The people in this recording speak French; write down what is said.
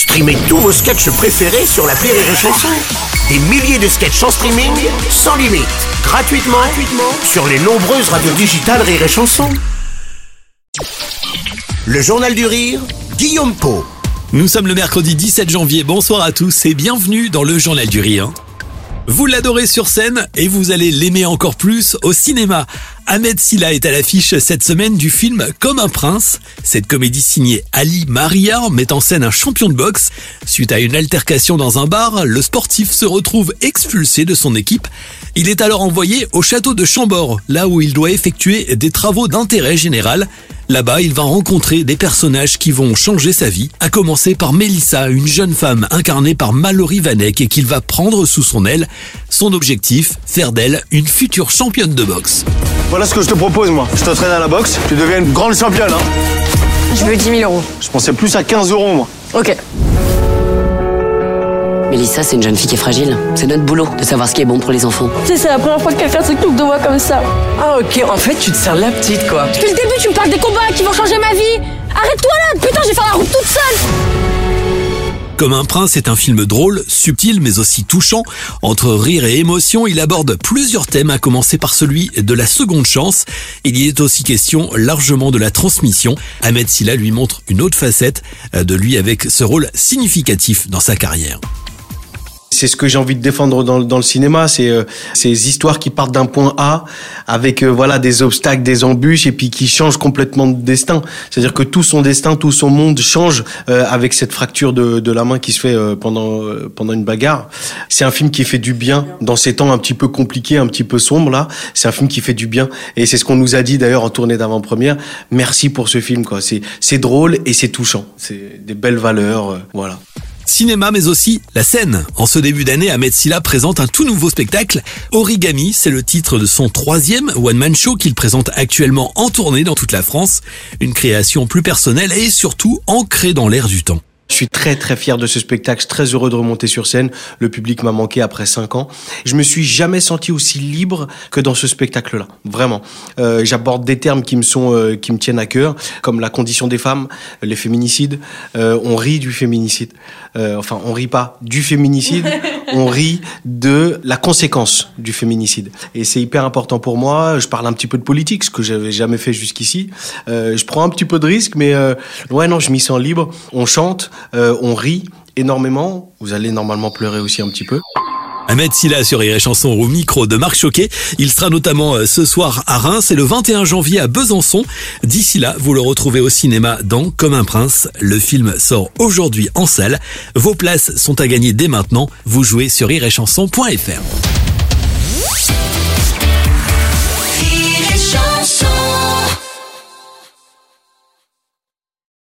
Streamez tous vos sketchs préférés sur la Rire et Chanson. Des milliers de sketchs en streaming, sans limite, gratuitement, gratuitement sur les nombreuses radios digitales Rire et Chanson. Le Journal du Rire, Guillaume Po. Nous sommes le mercredi 17 janvier. Bonsoir à tous et bienvenue dans le Journal du Rire. Vous l'adorez sur scène et vous allez l'aimer encore plus au cinéma. Ahmed Silla est à l'affiche cette semaine du film Comme un prince. Cette comédie signée Ali Maria met en scène un champion de boxe. Suite à une altercation dans un bar, le sportif se retrouve expulsé de son équipe. Il est alors envoyé au château de Chambord, là où il doit effectuer des travaux d'intérêt général. Là-bas, il va rencontrer des personnages qui vont changer sa vie, à commencer par Mélissa, une jeune femme incarnée par Mallory Vanek et qu'il va prendre sous son aile. Son objectif, faire d'elle une future championne de boxe. Voilà ce que je te propose, moi. Je t'entraîne à la boxe, tu deviens une grande championne. Hein. Je veux 10 000 euros. Je pensais plus à 15 euros, moi. Ok. Mélissa, c'est une jeune fille qui est fragile. C'est notre boulot de savoir ce qui est bon pour les enfants. Tu sais, c'est la première fois que quelqu'un s'occupe de moi comme ça. Ah ok, en fait tu te sers la petite quoi. Depuis le début, tu me parles des combats qui vont changer ma vie. Arrête-toi là, putain, j'ai fait la route toute seule. Comme un prince est un film drôle, subtil mais aussi touchant. Entre rire et émotion, il aborde plusieurs thèmes, à commencer par celui de la seconde chance. Il y est aussi question largement de la transmission. Ahmed Silla lui montre une autre facette de lui avec ce rôle significatif dans sa carrière. C'est ce que j'ai envie de défendre dans, dans le cinéma, c'est euh, ces histoires qui partent d'un point A avec euh, voilà des obstacles, des embûches et puis qui changent complètement de destin. C'est-à-dire que tout son destin, tout son monde change euh, avec cette fracture de, de, la main qui se fait pendant pendant une bagarre. C'est un film qui fait du bien dans ces temps un petit peu compliqués, un petit peu sombres là. C'est un film qui fait du bien et c'est ce qu'on nous a dit d'ailleurs en tournée d'avant-première. Merci pour ce film quoi. C'est c'est drôle et c'est touchant. C'est des belles valeurs, voilà cinéma mais aussi la scène. En ce début d'année, Ahmed Silla présente un tout nouveau spectacle. Origami, c'est le titre de son troisième one-man show qu'il présente actuellement en tournée dans toute la France. Une création plus personnelle et surtout ancrée dans l'air du temps. Je suis très très fier de ce spectacle, très heureux de remonter sur scène. Le public m'a manqué après cinq ans. Je me suis jamais senti aussi libre que dans ce spectacle-là, vraiment. Euh, J'aborde des termes qui me sont, euh, qui me tiennent à cœur, comme la condition des femmes, les féminicides. Euh, on rit du féminicide. Euh, enfin, on rit pas du féminicide, on rit de la conséquence du féminicide. Et c'est hyper important pour moi. Je parle un petit peu de politique, ce que j'avais jamais fait jusqu'ici. Euh, je prends un petit peu de risque, mais euh, ouais non, je m'y sens libre. On chante. Euh, on rit énormément. Vous allez normalement pleurer aussi un petit peu. Ahmed Silla sur Rire Chanson au micro de Marc Choquet. Il sera notamment euh, ce soir à Reims et le 21 janvier à Besançon. D'ici là, vous le retrouvez au cinéma dans Comme un prince. Le film sort aujourd'hui en salle. Vos places sont à gagner dès maintenant. Vous jouez sur rirechanson.fr.